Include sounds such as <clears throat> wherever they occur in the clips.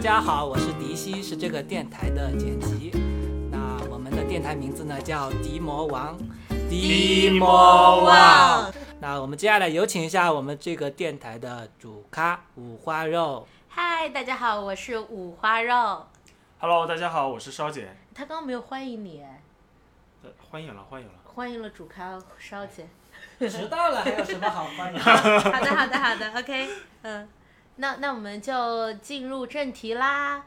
大家好，我是迪西，是这个电台的剪辑。那我们的电台名字呢叫迪魔王，迪魔王。那我们接下来有请一下我们这个电台的主咖五花肉。嗨，大家好，我是五花肉。Hello，大家好，我是烧姐。他刚刚没有欢迎你，呃欢迎了，欢迎了。欢迎了主咖烧姐。迟到了还有什么好欢迎？<laughs> 好的，好的，好的，OK，嗯，那那我们就进入正题啦。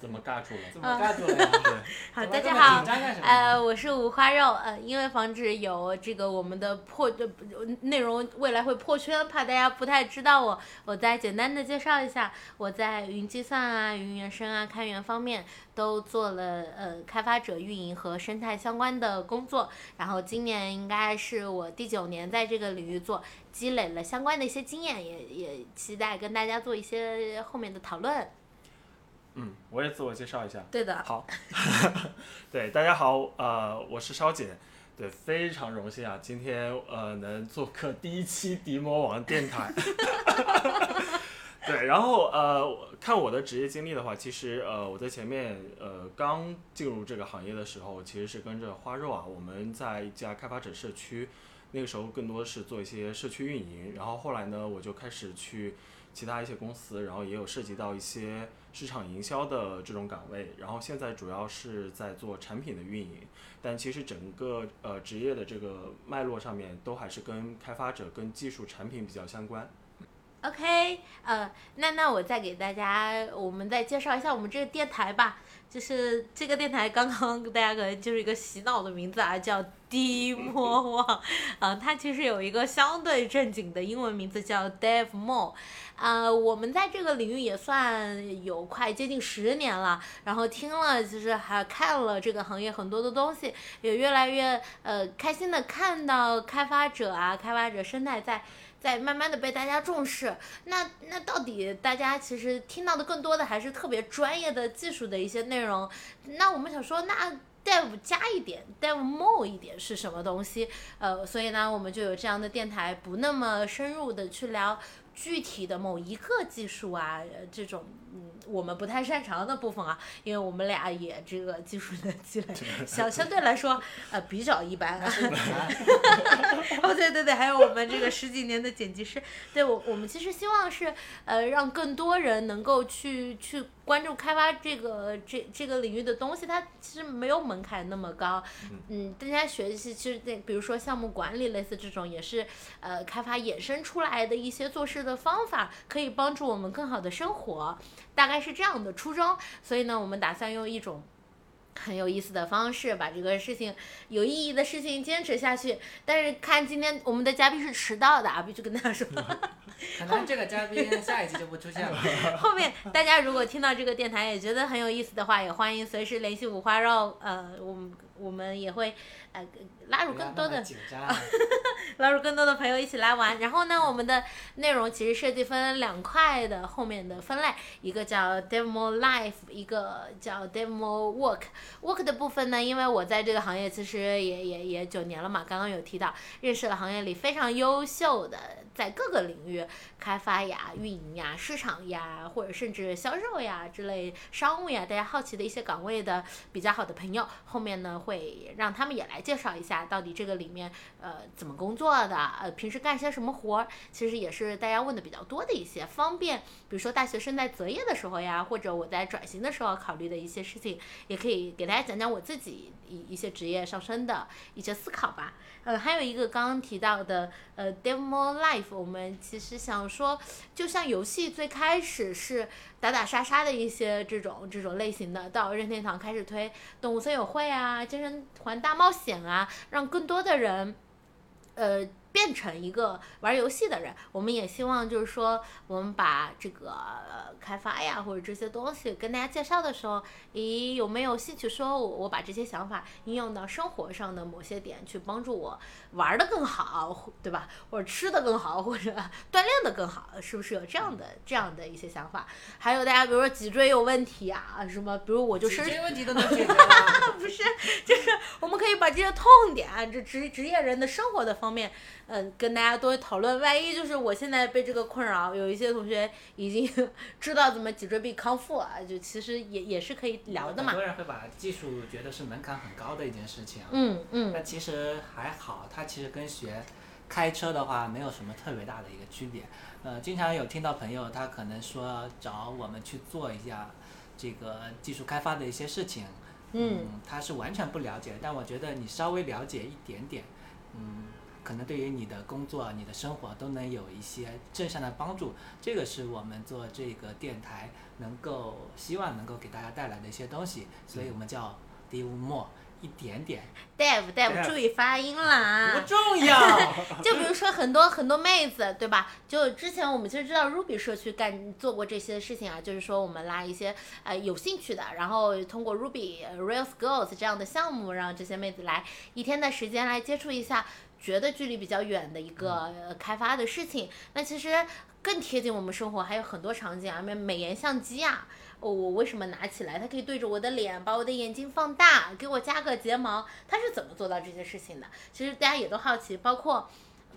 怎么尬住了？怎么尬住了 <laughs> <laughs> 好，大家好呃，我是五花肉，呃，因为防止有这个我们的破呃内容未来会破圈，怕大家不太知道我，我再简单的介绍一下，我在云计算啊、云原生啊、开源方面都做了呃开发者运营和生态相关的工作，然后今年应该是我第九年在这个领域做，积累了相关的一些经验，也也期待跟大家做一些后面的讨论。嗯，我也自我介绍一下。对的，好，<laughs> 对，大家好，呃，我是烧姐。对，非常荣幸啊，今天呃能做客第一期迪魔王电台。<laughs> 对，然后呃，看我的职业经历的话，其实呃我在前面呃刚进入这个行业的时候，其实是跟着花肉啊，我们在一家开发者社区，那个时候更多是做一些社区运营，然后后来呢，我就开始去其他一些公司，然后也有涉及到一些市场营销的这种岗位，然后现在主要是在做产品的运营，但其实整个呃职业的这个脉络上面都还是跟开发者、跟技术产品比较相关。OK，呃，那那我再给大家，我们再介绍一下我们这个电台吧。就是这个电台刚刚 <laughs> 大家可能就是一个洗脑的名字啊，叫低 <laughs> 魔王。啊，它其实有一个相对正经的英文名字叫 Dave Mo，啊，我们在这个领域也算有快接近十年了，然后听了就是还看了这个行业很多的东西，也越来越呃开心的看到开发者啊，开发者生态在。在慢慢的被大家重视，那那到底大家其实听到的更多的还是特别专业的技术的一些内容。那我们想说，那 dev 加一点，dev more 一点是什么东西？呃，所以呢，我们就有这样的电台，不那么深入的去聊具体的某一个技术啊，这种嗯我们不太擅长的部分啊，因为我们俩也这个技术的积累相相对来说呃比较一般。<laughs> 哦，对对对，还有我们这个十几年的剪辑师，对我我们其实希望是呃让更多人能够去去关注开发这个这这个领域的东西，它其实没有门槛那么高，嗯，大家学习其实那比如说项目管理类似这种也是呃开发衍生出来的一些做事的方法，可以帮助我们更好的生活，大概是这样的初衷，所以呢，我们打算用一种。很有意思的方式把这个事情有意义的事情坚持下去，但是看今天我们的嘉宾是迟到的啊，必须跟大家说。<laughs> 可能这个嘉宾下一期就不出现了。后面大家如果听到这个电台也觉得很有意思的话，也欢迎随时联系五花肉，呃，我们我们也会呃拉入更多的。<laughs> 拉入更多的朋友一起来玩。然后呢，我们的内容其实设计分两块的后面的分类，一个叫 demo life，一个叫 demo work。work 的部分呢，因为我在这个行业其实也也也九年了嘛，刚刚有提到，认识了行业里非常优秀的，在各个领域开发呀、运营呀、市场呀，或者甚至销售呀之类商务呀，大家好奇的一些岗位的比较好的朋友，后面呢会让他们也来介绍一下到底这个里面呃怎么工作的，呃平时干些什么活儿，其实也是大家问的比较多的一些，方便比如说大学生在择业的时候呀，或者我在转型的时候考虑的一些事情，也可以给大家讲讲我自己一一些职业上升的一些思考吧。呃，还有一个刚刚提到的呃 demo life，我们其实想说，就像游戏最开始是打打杀杀的一些这种这种类型的，到任天堂开始推动物森友会啊、健身环大冒险啊，让更多的人。呃，变成一个玩游戏的人，我们也希望就是说，我们把这个、呃、开发呀或者这些东西跟大家介绍的时候，咦，有没有兴趣说我我把这些想法应用到生活上的某些点，去帮助我玩的更好，对吧？或者吃的更好，或者 <laughs> 锻炼的更好，是不是有这样的这样的一些想法？还有大家比如说脊椎有问题啊，什么，比如我就这是些问题都 <laughs> 能解决？<laughs> 不是，就是我们可以把这些痛点啊，这职职业人的生活的方面，嗯，跟大家多讨论。万一就是我现在被这个困扰，有一些同学已经 <laughs> 知道怎么脊椎病康复了，就其实也也是可以聊的嘛很。多人会把技术觉得是门槛很高的一件事情，嗯嗯那其实还好，它其实跟学开车的话没有什么特别大的一个区别。呃，经常有听到朋友他可能说找我们去做一下这个技术开发的一些事情，嗯他是完全不了解，但我觉得你稍微了解一点点，嗯，可能对于你的工作、你的生活都能有一些正向的帮助。这个是我们做这个电台能够希望能够给大家带来的一些东西，所以我们叫 d i v more 一点点，，Dave Dave，Dave 注意发音啦。不重要。<laughs> 就比如说很多很多妹子，对吧？就之前我们其实知道 Ruby 社区干做过这些事情啊，就是说我们拉一些呃有兴趣的，然后通过 Ruby、呃 Rails Girls 这样的项目，让这些妹子来一天的时间来接触一下，觉得距离比较远的一个、呃开发的事情。那其实更贴近我们生活，还有很多场景啊，美美颜相机啊。哦，我为什么拿起来？它可以对着我的脸，把我的眼睛放大，给我加个睫毛，它是怎么做到这些事情的？其实大家也都好奇，包括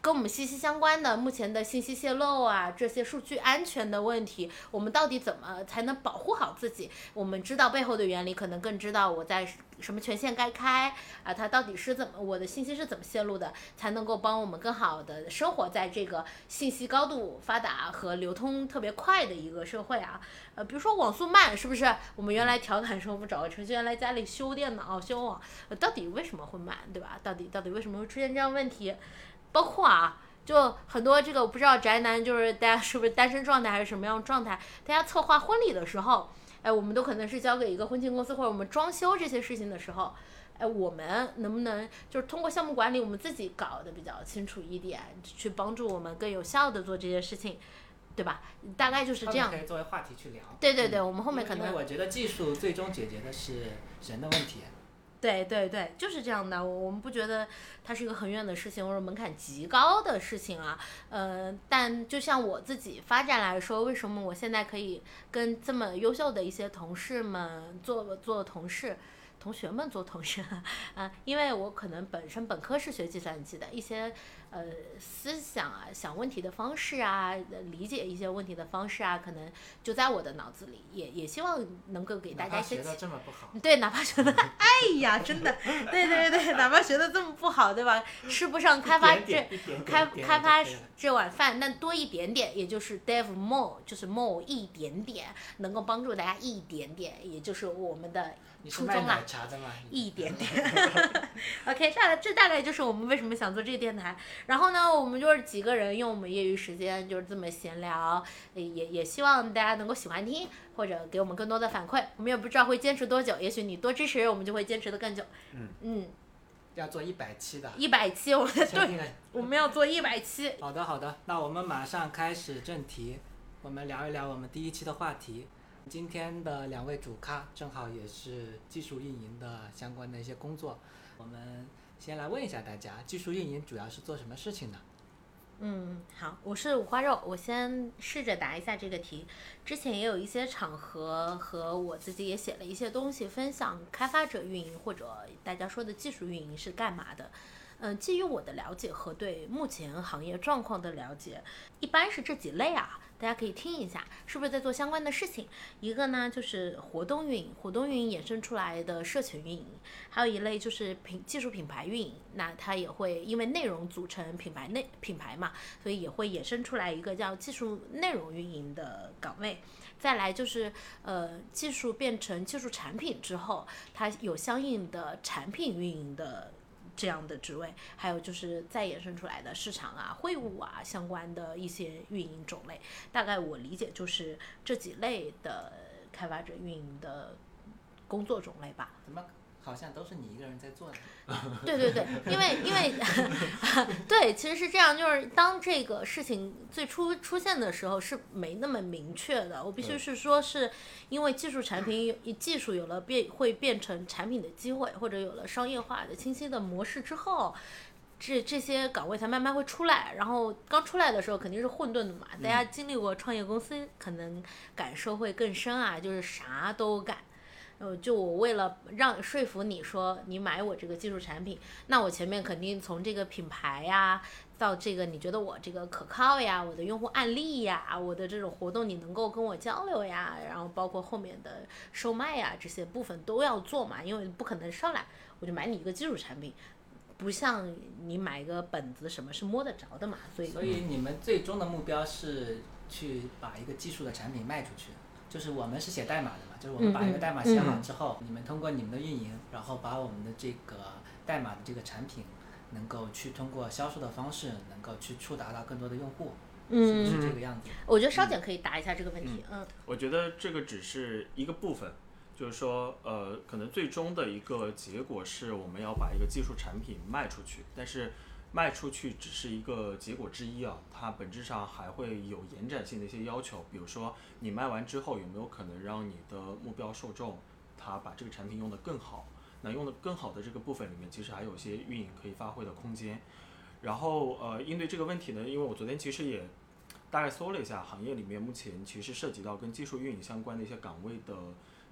跟我们息息相关的目前的信息泄露啊，这些数据安全的问题，我们到底怎么才能保护好自己？我们知道背后的原理，可能更知道我在什么权限该开啊，它到底是怎么我的信息是怎么泄露的，才能够帮我们更好的生活在这个信息高度发达和流通特别快的一个社会啊。呃，比如说网速慢，是不是？我们原来调侃说，我们找个程序员来家里修电脑、修网，到底为什么会慢，对吧？到底到底为什么会出现这样问题？包括啊，就很多这个我不知道宅男就是 <laughs> 大家是不是单身状态还是什么样的状态，大家策划婚礼的时候，哎，我们都可能是交给一个婚庆公司或者我们装修这些事情的时候。哎，我们能不能就是通过项目管理，我们自己搞得比较清楚一点，去帮助我们更有效的做这些事情，对吧？大概就是这样可。以作为话题去聊。对对对，我们后面可能因为我觉得技术最终解决的是人的问题。对对对，就是这样的。我们不觉得它是一个很远的事情，或者门槛极高的事情啊。呃，但就像我自己发展来说，为什么我现在可以跟这么优秀的一些同事们做做同事？同学们做同事 <laughs> 啊，因为我可能本身本科是学计算机的，一些呃思想啊、想问题的方式啊、呃理解一些问题的方式啊，可能就在我的脑子里，也也希望能够给大家学的这么不好，对，哪怕学的，<laughs> 哎呀，真的，对对对，哪怕学的这么不好，对吧？吃不上开发这开开发这碗饭，那多一点点，也就是 dev more，就是 more 一点点，能够帮助大家一点点，也就是我们的你初中啦奶。茶的吗？<laughs> 一点 <laughs> 点，OK，大概这大概就是我们为什么想做这个电台。然后呢，我们就是几个人用我们业余时间就是这么闲聊，也也希望大家能够喜欢听，或者给我们更多的反馈。我们也不知道会坚持多久，也许你多支持，我们就会坚持的更久。嗯嗯，要做一百期的。一百期，我们对，我们要做一百期。<laughs> 好的好的，那我们马上开始正题，我们聊一聊我们第一期的话题。今天的两位主咖正好也是技术运营的相关的一些工作，我们先来问一下大家，技术运营主要是做什么事情的？嗯，好，我是五花肉，我先试着答一下这个题。之前也有一些场合和我自己也写了一些东西，分享开发者运营或者大家说的技术运营是干嘛的。嗯，基于我的了解和对目前行业状况的了解，一般是这几类啊，大家可以听一下，是不是在做相关的事情？一个呢就是活动运营，活动运营衍生出来的社群运营，还有一类就是品技术品牌运营，那它也会因为内容组成品牌内品牌嘛，所以也会衍生出来一个叫技术内容运营的岗位。再来就是呃，技术变成技术产品之后，它有相应的产品运营的这样的职位，还有就是再衍生出来的市场啊、会务啊相关的一些运营种类。大概我理解就是这几类的开发者运营的工作种类吧。好像都是你一个人在做的？<laughs> 对对对，因为因为 <laughs> 对，其实是这样，就是当这个事情最初出现的时候是没那么明确的。我必须是说，是因为技术产品有技术有了变会变成产品的机会，或者有了商业化的清晰的模式之后。这这些岗位才慢慢会出来，然后刚出来的时候肯定是混沌的嘛，大家经历过创业公司，可能感受会更深啊，就是啥都干。呃，就我为了让说服你说你买我这个技术产品，那我前面肯定从这个品牌呀、到这个你觉得我这个可靠呀，我的用户案例呀，我的这种活动你能够跟我交流呀，然后包括后面的售卖呀这些部分都要做嘛，因为不可能上来我就买你一个技术产品，不像你买一个本子什么是摸得着的嘛，所以所以你们最终的目标是去把一个技术的产品卖出去，就是我们是写代码的嘛，就是我们把一个代码写好之后，你们通过你们的运营，然后把我们的这个代码的这个产品，能够去通过销售的方式，能够去触达到更多的用户，是不嗯，是这个样子？我觉得稍简可以答一下这个问题，嗯。我觉得这个只是一个部分，就是说，呃，可能最终的一个结果是我们要把一个技术产品卖出去，但是卖出去只是一个结果之一啊，它本质上还会有延展性的一些要求，比如说你卖完之后有没有可能让你的目标受众他把这个产品用得更好？那用得更好的这个部分里面，其实还有一些运营可以发挥的空间。然后呃，应对这个问题呢，因为我昨天其实也大概搜了一下，行业里面目前其实涉及到跟技术运营相关的一些岗位的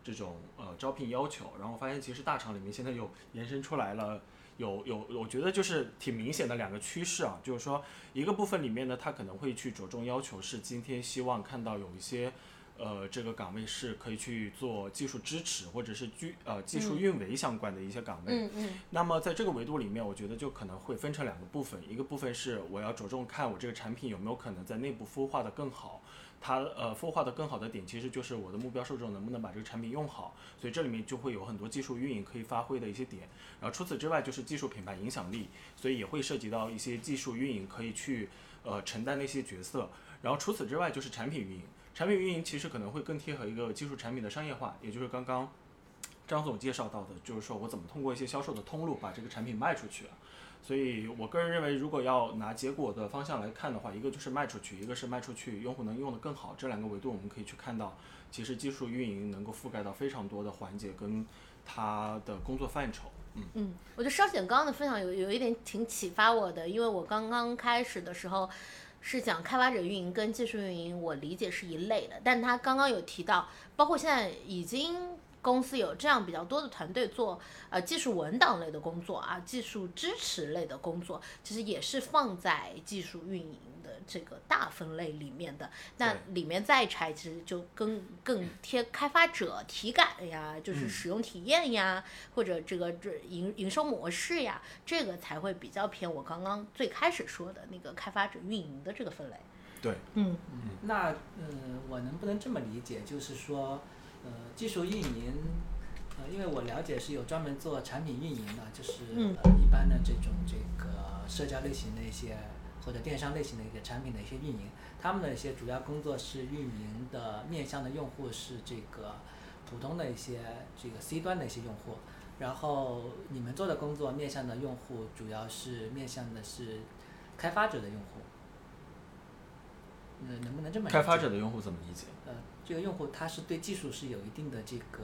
这种呃招聘要求，然后发现其实大厂里面现在又延伸出来了。有有，我觉得就是挺明显的两个趋势啊，就是说一个部分里面呢，他可能会去着重要求是今天希望看到有一些，呃，这个岗位是可以去做技术支持或者是技呃技术运维相关的一些岗位，嗯嗯。那么在这个维度里面，我觉得就可能会分成两个部分，一个部分是我要着重看我这个产品有没有可能在内部孵化的更好，它呃孵化的更好的点其实就是我的目标受众能不能把这个产品用好，所以这里面就会有很多技术运营可以发挥的一些点。然后除此之外就是技术品牌影响力，所以也会涉及到一些技术运营可以去呃承担的一些角色。然后除此之外就是产品运营，产品运营其实可能会更贴合一个技术产品的商业化，也就是刚刚张总介绍到的，就是说我怎么通过一些销售的通路把这个产品卖出去。所以我个人认为，如果要拿结果的方向来看的话，一个就是卖出去，一个是卖出去用户能用得更好。这两个维度我们可以去看到，其实技术运营能够覆盖到非常多的环节跟它的工作范畴。嗯，嗯，我觉得稍显刚刚的分享有有一点挺启发我的，因为我刚刚开始的时候是讲开发者运营跟技术运营，我理解是一类的，但他刚刚有提到，包括现在已经。公司有这样比较多的团队做呃技术文档类的工作啊，技术支持类的工作，其实也是放在技术运营的这个大分类里面的。那里面再拆，其实就更更贴开发者体感呀，就是使用体验呀，或者这个这营营收模式呀，这个才会比较偏我刚刚最开始说的那个开发者运营的这个分类。对，嗯嗯那嗯，我能不能这么理解，就是说，呃，技术运营，呃，因为我了解是有专门做产品运营的，就是、一般的这种这个社交类型的一些或者电商类型的一个产品的一些运营，他们的一些主要工作是运营的面向的用户是这个普通的一些这个 C 端的一些用户，然后你们做的工作面向的用户主要是面向的是开发者的用户。呃，能不能这么理开发者的用户怎么理解？呃，这个用户他是对技术是有一定的这个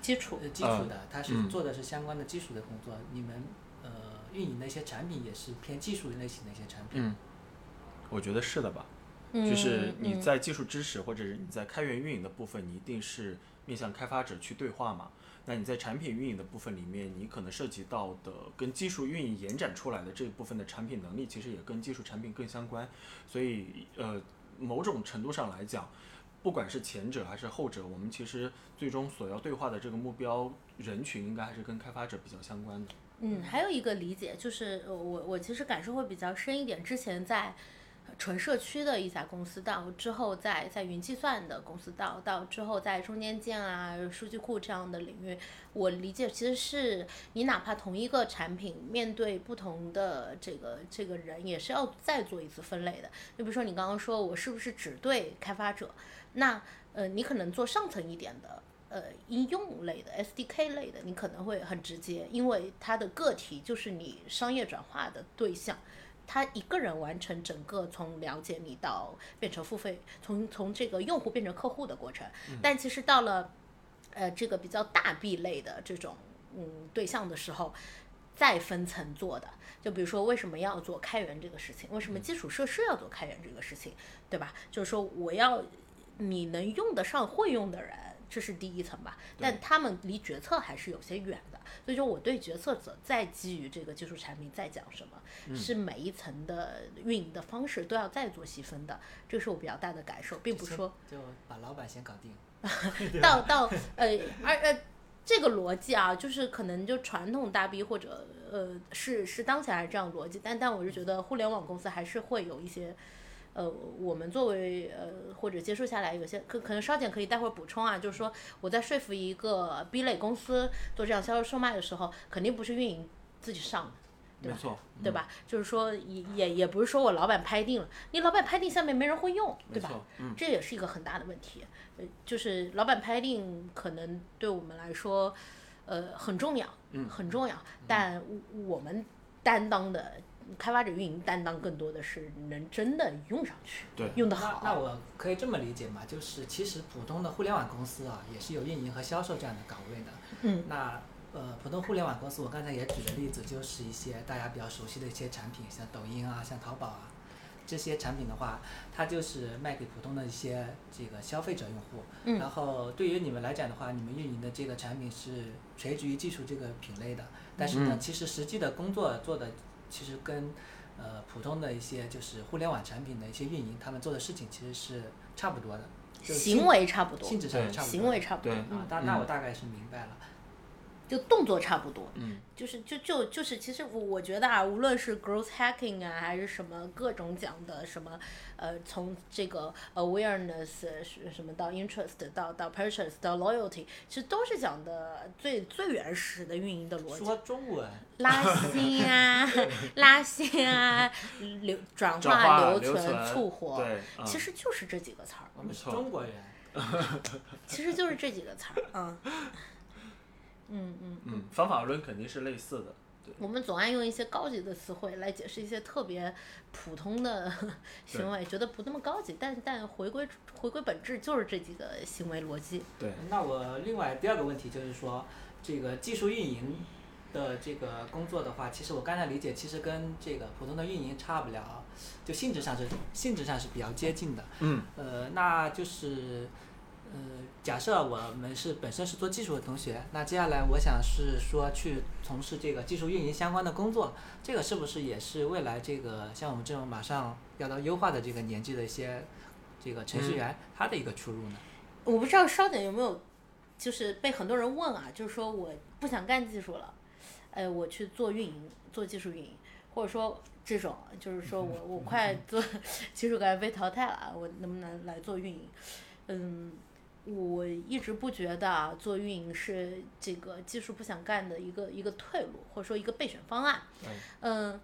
基础呃基础的，他是嗯做的是相关的基础的工作。你们呃运营的一些产品也是偏技术类型的一些产品。嗯，我觉得是的吧。嗯，就是你嗯在技术支持或者是你在开源运营的部分，你一定是面向开发者去对话嘛。那你在产品运营的部分里面，你可能涉及到的跟技术运营延展出来的这一部分的产品能力，其实也跟技术产品更相关。所以呃，某种程度上来讲，不管是前者还是后者，我们其实最终所要对话的这个目标人群，应该还是跟开发者比较相关的。嗯，还有一个理解就是，我我其实感受会比较深一点。之前在纯社区的一家公司到之后在在云计算的公司到到之后在中间件啊、数据库这样的领域，我理解其实是你哪怕同一个产品面对不同的这个这个人，也是要再做一次分类的。就比如说你刚刚说我是不是只对开发者，那呃你可能做上层一点的。呃，应用类的 SDK 类的，你可能会很直接，因为它的个体就是你商业转化的对象，他一个人完成整个从了解你到变成付费，从从这个用户变成客户的过程。但其实到了呃这个比较大 B 类的这种嗯对象的时候，再分层做的，就比如说为什么要做开源这个事情，为什么基础设施要做开源这个事情，对吧？就是说我要你能用得上会用的人。这是第一层吧。但他们离决策还是有些远的，所以说我对决策者再基于这个技术产品再讲什么，嗯是每一层的运营的方式都要再做细分的，这是我比较大的感受，并不是说就把老板先搞定。<laughs> 到到呃，而呃，这个逻辑啊，就是可能就传统大 B 或者呃是是当前还是这样逻辑，但但我是觉得互联网公司还是会有一些。呃，我们作为呃或者接触下来，有些可可能稍减可以待会儿补充啊，就是说我在说服一个 B 类公司做这样销售售卖的时候，肯定不是运营自己上的，对吧没错，对吧？就是说也也也不是说我老板拍定了，你老板拍定下面没人会用，对吧？嗯，这也是一个很大的问题。呃，就是老板拍定可能对我们来说，呃，很重要，嗯很重要。但我我们担当的开发者运营担当更多的是能真的用上去，对用得好。那我可以这么理解嘛？就是其实普通的互联网公司啊，也是有运营和销售这样的岗位的。嗯，那呃，普通互联网公司，我刚才也举的例子，就是一些大家比较熟悉的一些产品，像抖音啊，像淘宝啊，这些产品的话，它就是卖给普通的一些这个消费者用户。嗯然后对于你们来讲的话，你们运营的这个产品是垂直于技术这个品类的，但是呢，嗯其实实际的工作做的其实跟呃普通的一些就是互联网产品的一些运营，他们做的事情其实是差不多的，就是性行为差不多，性质上也差不多。行为差不多，对啊嗯，，那那我大概是明白了。就动作差不多。嗯，就是就就就是，其实我我觉得啊，无论是 growth hacking 啊，还是什么各种讲的什么，呃，从这个 awareness 是什么到 interest 到到 purchase 到 loyalty，其实都是讲的最最原始的运营的逻辑。说中文，拉新啊，<laughs> 拉新啊，流转转化留留存促活，对，嗯其实就是这几个词儿，我们是没错中国人。<laughs> 其实就是这几个词儿，嗯，嗯嗯。嗯，方法论肯定是类似的，我们总爱用一些高级的词汇来解释一些特别普通的 <laughs> 行为，觉得不那么高级，但但回归回归本质就是这几个行为逻辑。对，那我另外第二个问题就是说，这个技术运营的这个工作的话，其实我刚才理解，其实跟这个普通的运营差不了，就性质上是性质上是比较接近的。嗯，呃，那就是，呃，假设我们是本身是做技术的同学，那接下来我想是说去从事这个技术运营相关的工作，这个是不是也是未来这个像我们这种马上要到优化的这个年纪的一些这个程序员，他的一个出路呢？我不知道稍等有没有，就是被很多人问啊，就是说我不想干技术了，呃，我去做运营，做技术运营，或者说这种，就是说我我快做 <laughs> 技术感觉被淘汰了，我能不能来做运营？嗯，我一直不觉得啊，做运营是这个技术不想干的一个一个退路，或者说一个备选方案。嗯嗯，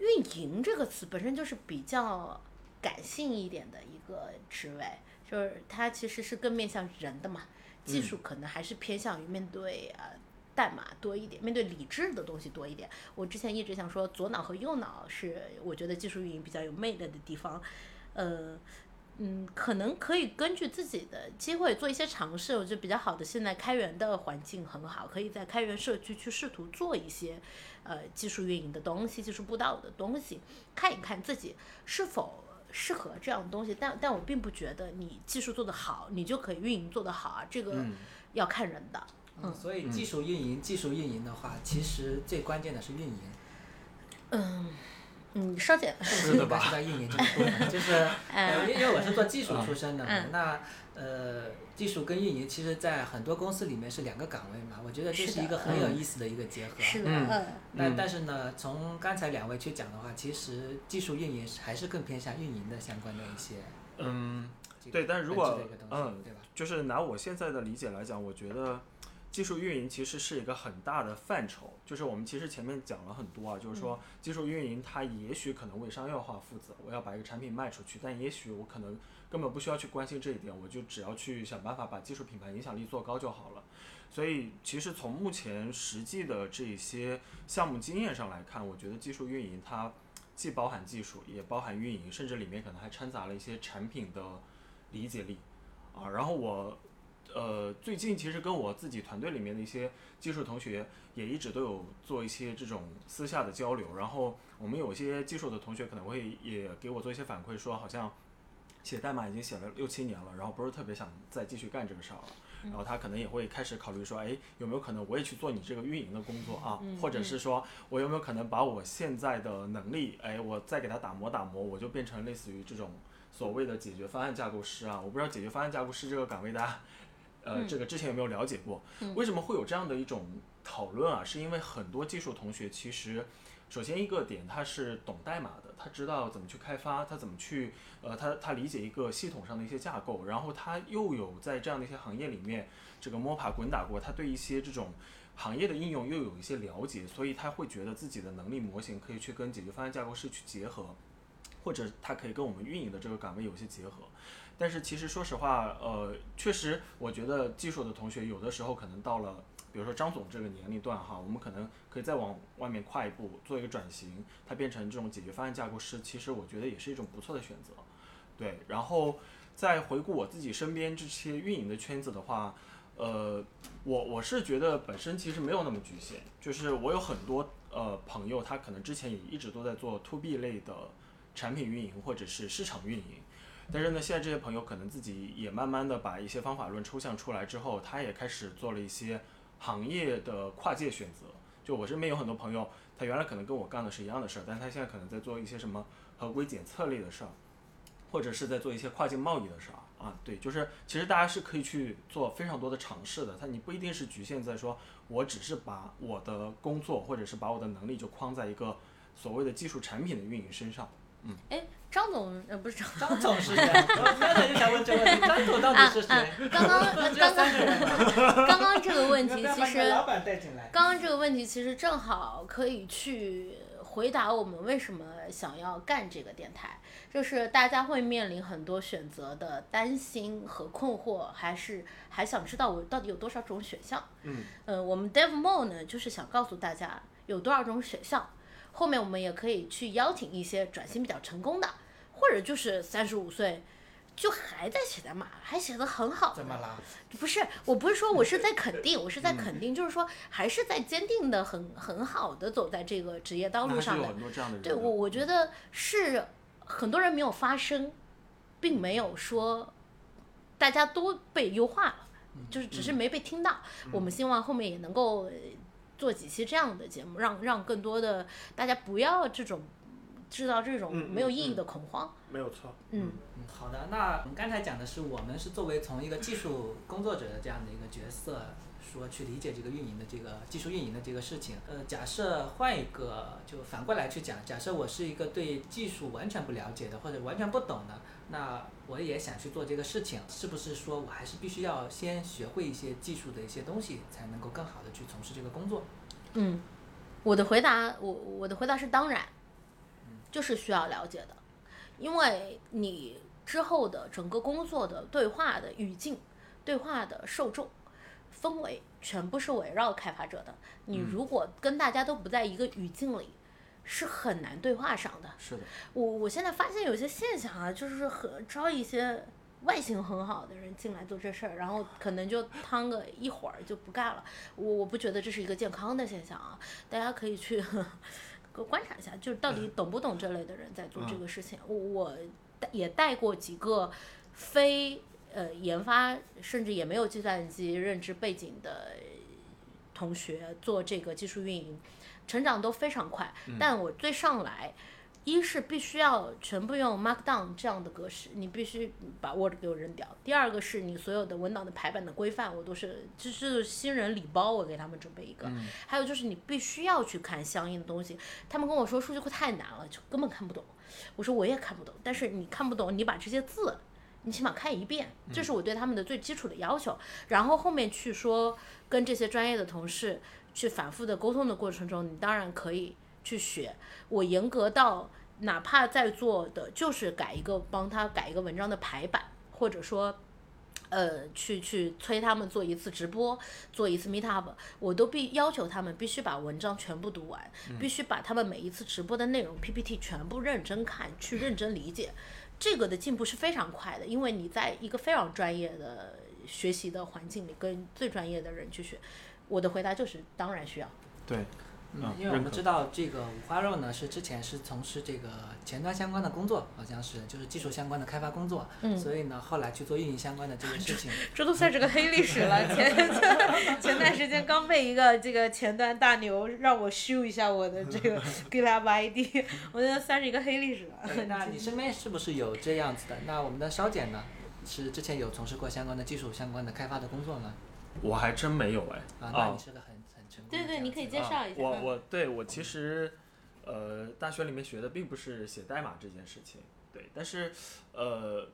运营这个词本身就是比较感性一点的一个职位，就是它其实是更面向人的嘛，技术可能还是偏向于面对呃代码多一点，面对理智的东西多一点。我之前一直想说，左脑和右脑是我觉得技术运营比较有魅力的地方，呃。嗯，可能可以根据自己的机会做一些尝试。我觉得比较好的，现在开源的环境很好，可以在开源社区去试图做一些呃技术运营的东西、技术布道的东西，看一看自己是否适合这样的东西。但但我并不觉得你技术做得好，你就可以运营做得好啊，这个嗯要看人的。嗯，所以技术运营，技术运营的话，其实最关键的是运营。嗯嗯。是的吧 <laughs> 是在运营这个部分，就是 <laughs> 呃，因因为我是做技术出身的嘛，嗯那呃，技术跟运营其实，在很多公司里面是两个岗位嘛，我觉得这是一个很有意思的一个结合。是的，嗯嗯嗯但但是呢，从刚才两位去讲的话，其实技术运营还是更偏向运营的相关的一些嗯，这个对但是如果嗯对吧？就是拿我现在的理解来讲，我觉得技术运营其实是一个很大的范畴。就是我们其实前面讲了很多啊，就是说技术运营它也许可能为商业化负责，我要把一个产品卖出去，但也许我可能根本不需要去关心这一点，我就只要去想办法把技术品牌影响力做高就好了。所以其实从目前实际的这些项目经验上来看，我觉得技术运营它既包含技术，也包含运营，甚至里面可能还掺杂了一些产品的理解力啊。然后我呃最近其实跟我自己团队里面的一些技术同学也一直都有做一些这种私下的交流。然后我们有一些技术的同学可能会也给我做一些反馈，说好像写代码已经写了六七年了，然后不是特别想再继续干这个事儿了。然后他可能也会开始考虑说，哎，有没有可能我也去做你这个运营的工作啊？嗯或者是说我有没有可能把我现在的能力，哎，我再给他打磨打磨，我就变成类似于这种所谓的解决方案架构师啊？我不知道解决方案架构师这个岗位大家，呃，嗯这个之前有没有了解过？嗯为什么会有这样的一种讨论啊？是因为很多技术同学其实。首先一个点，他是懂代码的，他知道怎么去开发，他怎么去，呃，他他理解一个系统上的一些架构，然后他又有在这样的一些行业里面这个摸爬滚打过，他对一些这种行业的应用又有一些了解，所以他会觉得自己的能力模型可以去跟解决方案架构师去结合，或者他可以跟我们运营的这个岗位有些结合。但是其实说实话，呃，确实我觉得技术的同学有的时候可能到了，比如说张总这个年龄段哈，我们可能可以再往外面跨一步，做一个转型，它变成这种解决方案架构师，其实我觉得也是一种不错的选择。对，然后再回顾我自己身边这些运营的圈子的话，呃，我我是觉得本身其实没有那么局限，就是我有很多呃朋友，他可能之前也一直都在做 to B 类的产品运营或者是市场运营，但是呢，现在这些朋友可能自己也慢慢的把一些方法论抽象出来之后，他也开始做了一些行业的跨界选择。就我身边有很多朋友，他原来可能跟我干的是一样的事儿，但他现在可能在做一些什么合规检测类的事儿，或者是在做一些跨境贸易的事儿啊。对，就是其实大家是可以去做非常多的尝试的，他你不一定是局限在说我只是把我的工作或者是把我的能力就框在一个所谓的技术产品的运营身上。哎，张总呃不是张张总是谁？<laughs> 我刚才就想问这个问题，张总到底是谁？啊刚刚刚刚 <laughs> 刚刚这个问题其实把你的老板带进来。刚刚这个问题其实正好可以去回答我们为什么想要干这个电台，就是大家会面临很多选择的担心和困惑，还是还想知道我到底有多少种选项。嗯，呃，我们 Dev Mo 呢，就是想告诉大家有多少种选项。后面我们也可以去邀请一些转型比较成功的，或者就是三十五岁就还在写代码，还写得很好的怎么啦？不是，我不是说我是在肯定，<laughs> 我是在肯定，就是说还是在坚定的很很好的走在这个职业道路上的。对我，我觉得是很多人没有发声，并没有说大家都被优化了，就是只是没被听到。我们希望后面也能够呃做几期这样的节目，让让更多的大家不要这种制造这种没有意义的恐慌。没有错。嗯嗯，好的。那我们刚才讲的是我们是作为从一个技术工作者的这样的一个角色，说去理解这个运营的这个技术运营的这个事情。呃，假设换一个，就反过来去讲，假设我是一个对技术完全不了解的，或者完全不懂的，那我也想去做这个事情，是不是说我还是必须要先学会一些技术的一些东西，才能够更好的去从事这个工作？嗯，我的回答，我我的回答是当然，就是需要了解的，因为你之后的整个工作的对话的语境、对话的受众、氛围，全部是围绕开发者的。你如果跟大家都不在一个语境里，是很难对话上的。是的。我我现在发现有些现象啊，就是很招一些外形很好的人进来做这事儿，然后可能就趟个一会儿就不干了。我我不觉得这是一个健康的现象啊，大家可以去 <laughs> 观察一下，就是到底懂不懂这类的人在做这个事情。我我带也带过几个非呃研发，甚至也没有计算机认知背景的同学做这个技术运营，成长都非常快。但我最上来。一是必须要全部用 Markdown 这样的格式，你必须把 Word 给我扔掉。第二个是你所有的文档的排版的规范，我都是就是新人礼包，我给他们准备一个。还有就是你必须要去看相应的东西。他们跟我说数据库太难了，就根本看不懂。我说我也看不懂，但是你看不懂，你把这些字，你起码看一遍，这是我对他们的最基础的要求。然后后面去说跟这些专业的同事去反复的沟通的过程中，你当然可以。去学，我严格到哪怕在做的就是改一个帮他改一个文章的排版，或者说，呃，去去催他们做一次直播，做一次 meet up，我都必要求他们必须把文章全部读完，必须把他们每一次直播的内容 PPT 全部认真看，去认真理解。这个的进步是非常快的，因为你在一个非常专业的学习的环境里，跟最专业的人去学。我的回答就是当然需要。对，嗯，因为我们知道这个五花肉呢是之前是从事这个前端相关的工作，好像是就是技术相关的开发工作，嗯所以呢后来去做运营相关的这个事情。<laughs> 这都算是个黑历史了。<laughs> 前 <laughs> 前段时间刚被一个这个前端大牛让我修一下我的这个 GitHub ID，我觉得算是一个黑历史了。那你身边是不是有这样子的？那我们的烧姐呢，是之前有从事过相关的技术相关的开发的工作吗？我还真没有哎。啊，那你是个很对对，你可以介绍一下。啊、我嗯我对我其实，呃，大学里面学的并不是写代码这件事情，对，但是，呃，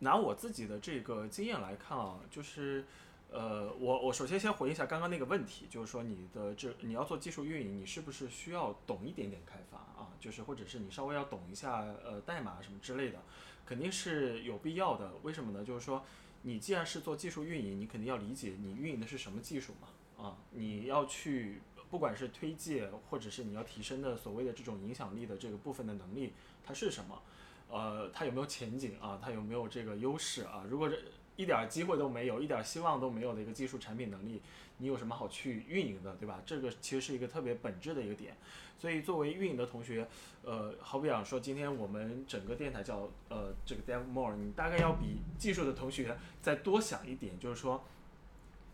拿我自己的这个经验来看啊，就是，呃，我我首先先回应一下刚刚那个问题，就是说你的这你要做技术运营，你是不是需要懂一点点开发啊？就是或者是你稍微要懂一下呃代码什么之类的，肯定是有必要的。为什么呢？就是说你既然是做技术运营，你肯定要理解你运营的是什么技术嘛。啊，你要去，不管是推介，或者是你要提升的所谓的这种影响力的这个部分的能力，它是什么？呃，它有没有前景啊？它有没有这个优势啊？如果这一点机会都没有，一点希望都没有的一个技术产品能力，你有什么好去运营的，对吧？这个其实是一个特别本质的一个点。所以作为运营的同学，呃，好比讲说，今天我们整个电台叫呃这个 Dev More，你大概要比技术的同学再多想一点，就是说。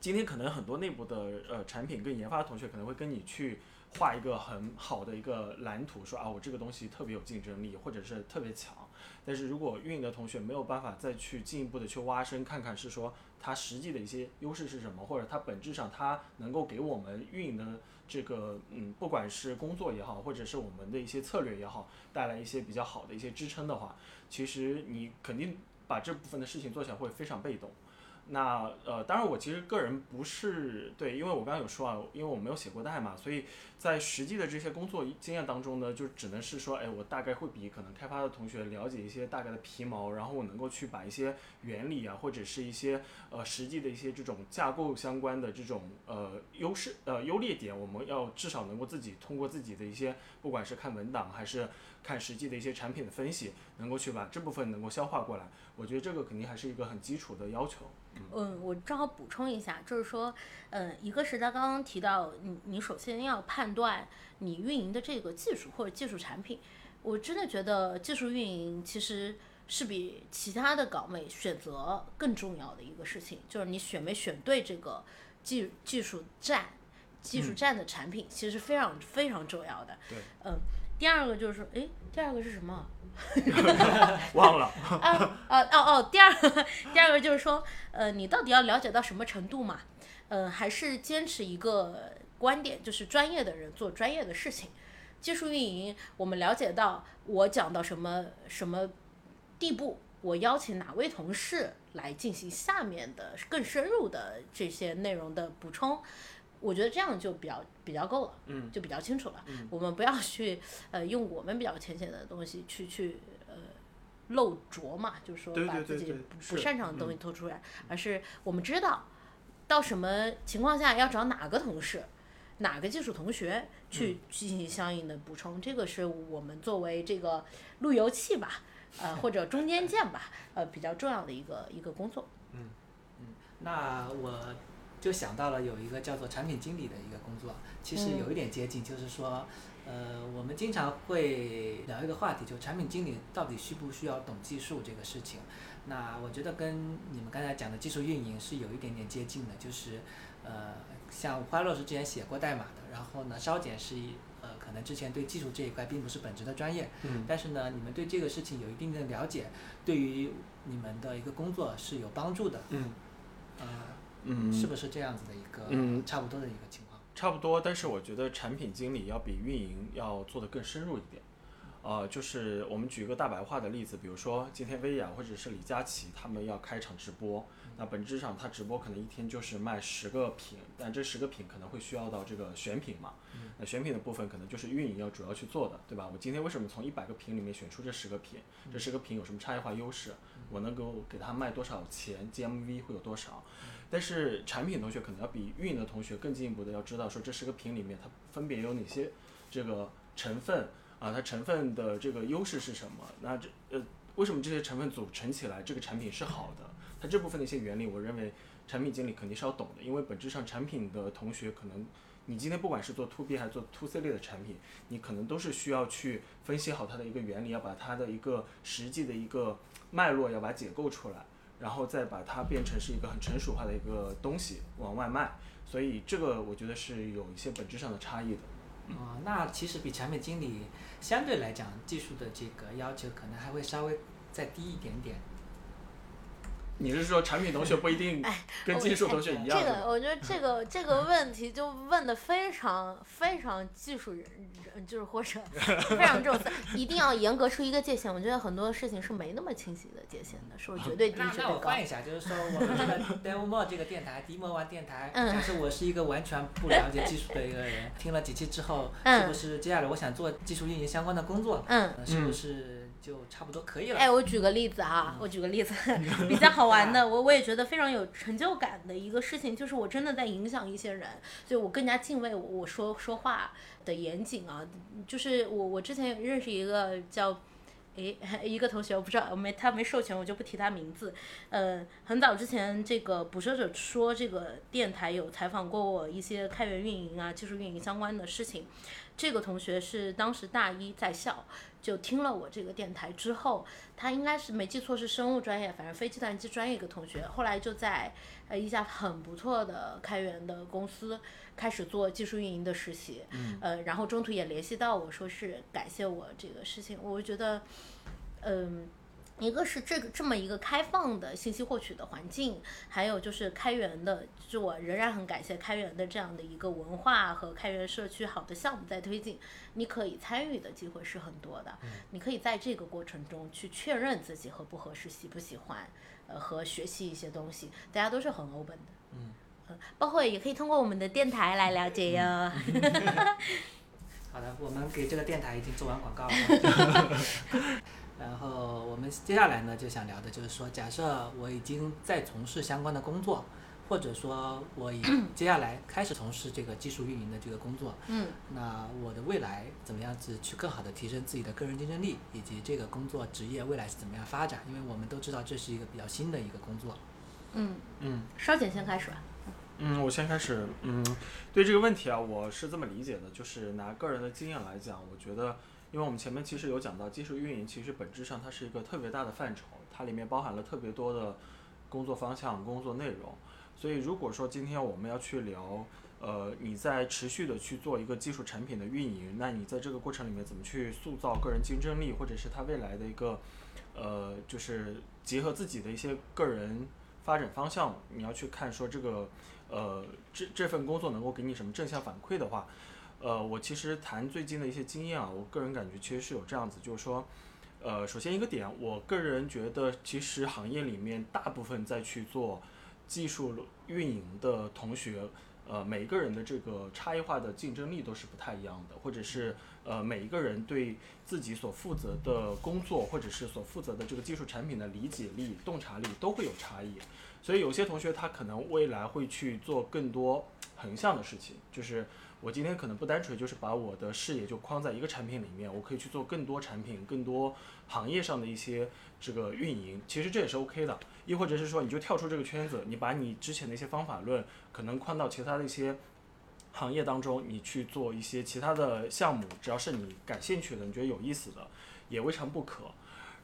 今天可能很多内部的呃产品跟研发的同学可能会跟你去画一个很好的一个蓝图，说啊我这个东西特别有竞争力，或者是特别强。但是如果运营的同学没有办法再去进一步的去挖深，看看是说它实际的一些优势是什么，或者它本质上它能够给我们运营的这个嗯，不管是工作也好，或者是我们的一些策略也好，带来一些比较好的一些支撑的话，其实你肯定把这部分的事情做起来会非常被动。那呃，当然我其实个人不是对，因为我刚刚有说啊，因为我没有写过代码，所以在实际的这些工作经验当中呢，就只能是说，哎，我大概会比可能开发的同学了解一些大概的皮毛，然后我能够去把一些原理啊，或者是一些呃实际的一些这种架构相关的这种呃优势呃优劣点，我们要至少能够自己通过自己的一些，不管是看文档还是看实际的一些产品的分析，能够去把这部分能够消化过来。我觉得这个肯定还是一个很基础的要求。嗯，我正好补充一下，就是说，嗯，一个是他刚刚提到，你你首先要判断你运营的这个技术或者技术产品，我真的觉得技术运营其实是比其他的岗位选择更重要的一个事情，就是你选没选对这个技技术站、技术站的产品，其实是非常非常重要的。对，嗯，第二个就是说，诶，第二个是什么？<laughs> 忘了。<laughs> 啊啊哦哦，第二个 <laughs> 第二个就是说，呃，你到底要了解到什么程度嘛？呃，还是坚持一个观点，就是专业的人做专业的事情。技术运营，我们了解到我讲到什么什么地步，我邀请哪位同事来进行下面的更深入的这些内容的补充。我觉得这样就比较比较够了，嗯就比较清楚了。我们不要去呃用我们比较浅显的东西去去呃露拙嘛，就是说把自己不不擅长的东西嗯突出来，而是我们知道到什么情况下要找哪个同事。哪个技术同学去进行相应的补充，这个是我们作为这个路由器吧，呃或者中间件吧，呃比较重要的一个一个工作。嗯嗯那我就想到了有一个叫做产品经理的一个工作，其实嗯。有一点接近，就是说，呃，我们经常会聊一个话题，就产品经理到底需不需要懂技术这个事情。那我觉得跟你们刚才讲的技术运营是有一点点接近的，就是，呃，像五花肉是之前写过代码的，然后呢，烧碱是一呃，可能之前对技术这一块并不是本职的专业，嗯。但是呢，你们对这个事情有一定的了解，对于你们的一个工作是有帮助的，嗯。呃，嗯，是不是这样子的一个嗯差不多的一个情况？差不多，但是我觉得产品经理要比运营要做得更深入一点。呃，就是我们举一个大白话的例子，比如说今天薇娅或者是李佳琦他们要开场直播，那本质上他直播可能一天就是卖十个品，但这十个品可能会需要到这个选品嘛，那选品的部分可能就是运营要主要去做的，对吧？我今天为什么从一百个品里面选出这十个品？这十个品有什么差异化优势？我能够给他卖多少钱？GMV 会有多少？但是产品同学可能要比运营的同学更进一步的要知道说这十个品里面它分别有哪些这个成分啊，它成分的这个优势是什么？那这呃为什么这些成分组成起来这个产品是好的？它这部分的一些原理，我认为产品经理肯定是要懂的，因为本质上产品的同学可能你今天不管是做 to B 还是做 to C 类的产品，你可能都是需要去分析好它的一个原理，要把它的一个实际的一个脉络要把它解构出来，然后再把它变成是一个很成熟化的一个东西往外卖。所以这个我觉得是有一些本质上的差异的。哦，那其实比产品经理相对来讲，技术的这个要求可能还会稍微再低一点点。你是说产品同学不一定跟技术同学一样？这个我觉得这个这个问题就问的非常非常技术人，就是或者非常重视，<laughs> 一定要严格出一个界限。我觉得很多事情是没那么清晰的界限的，是不绝对低绝对高？那我换一下，就是说我们这个 <laughs> Demo 这个电台，Demo One 电台，假设我是一个完全不了解技术的一个人，听了几期之后，是不是接下来我想做技术运营相关的工作？嗯，是不是？就差不多可以了。哎，我举个例子啊，我举个例子，<laughs> 比较好玩的，我我也觉得非常有成就感的一个事情，就是我真的在影响一些人，所以我更加敬畏我说说话的严谨啊。就是我我之前认识一个叫，哎，一个同学，我不知道没他没授权，我就不提他名字。呃，很早之前这个捕蛇者说这个电台有采访过我一些开源运营啊、技术运营相关的事情。这个同学是当时大一在校，就听了我这个电台之后，他应该是没记错是生物专业，反正非计算机专业一个同学，后来就在呃一家很不错的开源的公司开始做技术运营的实习，呃，然后中途也联系到我说是感谢我这个事情，我觉得，嗯。一个是这个这么一个开放的信息获取的环境，还有就是开源的，就我仍然很感谢开源的这样的一个文化和开源社区好的项目在推进，你可以参与的机会是很多的，你可以在这个过程中去确认自己合不合适、喜不喜欢，呃，和学习一些东西，大家都是很 open 的，嗯，包括也可以通过我们的电台来了解哟。<laughs> 好的，我们给这个电台已经做完广告了。<laughs> <laughs> 然后我们接下来呢，就想聊的就是说，假设我已经在从事相关的工作，或者说我已 <clears throat> 接下来开始从事这个技术运营的这个工作，嗯，那我的未来怎么样子去更好的提升自己的个人竞争力，以及这个工作职业未来是怎么样发展？因为我们都知道这是一个比较新的一个工作。嗯嗯，稍简先开始吧。嗯，我先开始。嗯，对这个问题啊，我是这么理解的，就是拿个人的经验来讲，我觉得。因为我们前面其实有讲到，技术运营其实本质上它是一个特别大的范畴，它里面包含了特别多的工作方向、工作内容。所以如果说今天我们要去聊，呃，你在持续的去做一个技术产品的运营，那你在这个过程里面怎么去塑造个人竞争力，或者是它未来的一个，呃，就是结合自己的一些个人发展方向，你要去看说这个，呃，这这份工作能够给你什么正向反馈的话。呃，我其实谈最近的一些经验啊，我个人感觉其实是有这样子，就是说，呃，首先一个点，我个人觉得其实行业里面大部分在去做技术运营的同学，呃，每一个人的这个差异化的竞争力都是不太一样的，或者是呃，每一个人对自己所负责的工作或者是所负责的这个技术产品的理解力、洞察力都会有差异，所以有些同学他可能未来会去做更多横向的事情，就是。我今天可能不单纯就是把我的视野就框在一个产品里面，我可以去做更多产品、更多行业上的一些这个运营，其实这也是 OK 的。亦或者是说，你就跳出这个圈子，你把你之前的一些方法论可能框到其他的一些行业当中，你去做一些其他的项目，只要是你感兴趣的、你觉得有意思的，也未尝不可。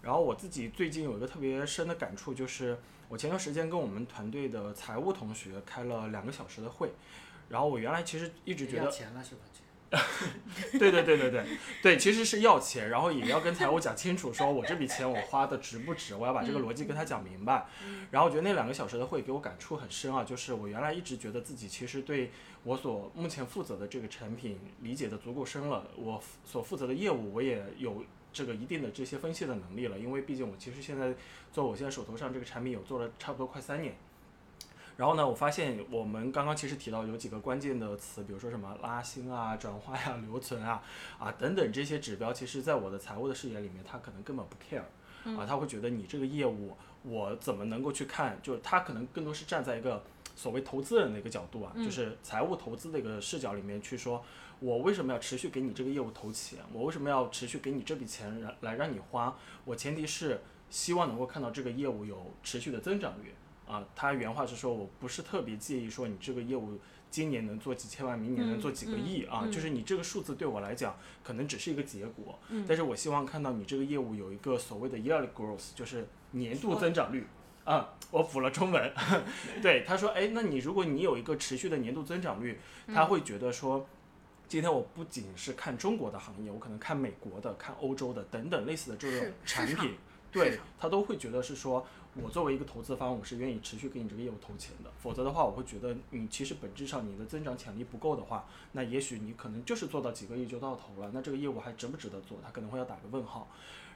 然后我自己最近有一个特别深的感触，就是我前段时间跟我们团队的财务同学开了两个小时的会。然后我原来其实一直觉得，要钱了是吧？<laughs> 对对对对对 <laughs> 对，其实是要钱，然后也要跟财务讲清楚，说我这笔钱我花的值不值，我要把这个逻辑跟他讲明白。然后我觉得那两个小时的会给我感触很深啊，就是我原来一直觉得自己其实对我所目前负责的这个产品理解的足够深了，我所负责的业务我也有这个一定的这些分析的能力了，因为毕竟我其实现在做我现在手头上这个产品有做了差不多快三年。然后呢，我发现我们刚刚其实提到有几个关键的词，比如说什么拉新啊、转化呀、留存啊、啊等等这些指标，其实在我的财务的视野里面，他可能根本不 care，啊，他会觉得你这个业务我怎么能够去看，就是他可能更多是站在一个所谓投资人的一个角度啊，就是财务投资的一个视角里面去说，我为什么要持续给你这个业务投钱？我为什么要持续给你这笔钱来来让你花？我前提是希望能够看到这个业务有持续的增长率。啊，他原话是说，我不是特别介意说你这个业务今年能做几千万，明年能做几个亿啊，就是你这个数字对我来讲可能只是一个结果，但是我希望看到你这个业务有一个所谓的 yearly growth，就是年度增长率。啊，我补了中文。<laughs> 对，他说，哎，那你如果你有一个持续的年度增长率，他会觉得说，今天我不仅是看中国的行业，我可能看美国的、看欧洲的等等类似的这种产品，对他都会觉得是说，我作为一个投资方，我是愿意持续给你这个业务投钱的。否则的话，我会觉得你其实本质上你的增长潜力不够的话，那也许你可能就是做到几个亿就到头了，那这个业务还值不值得做？他可能会要打个问号。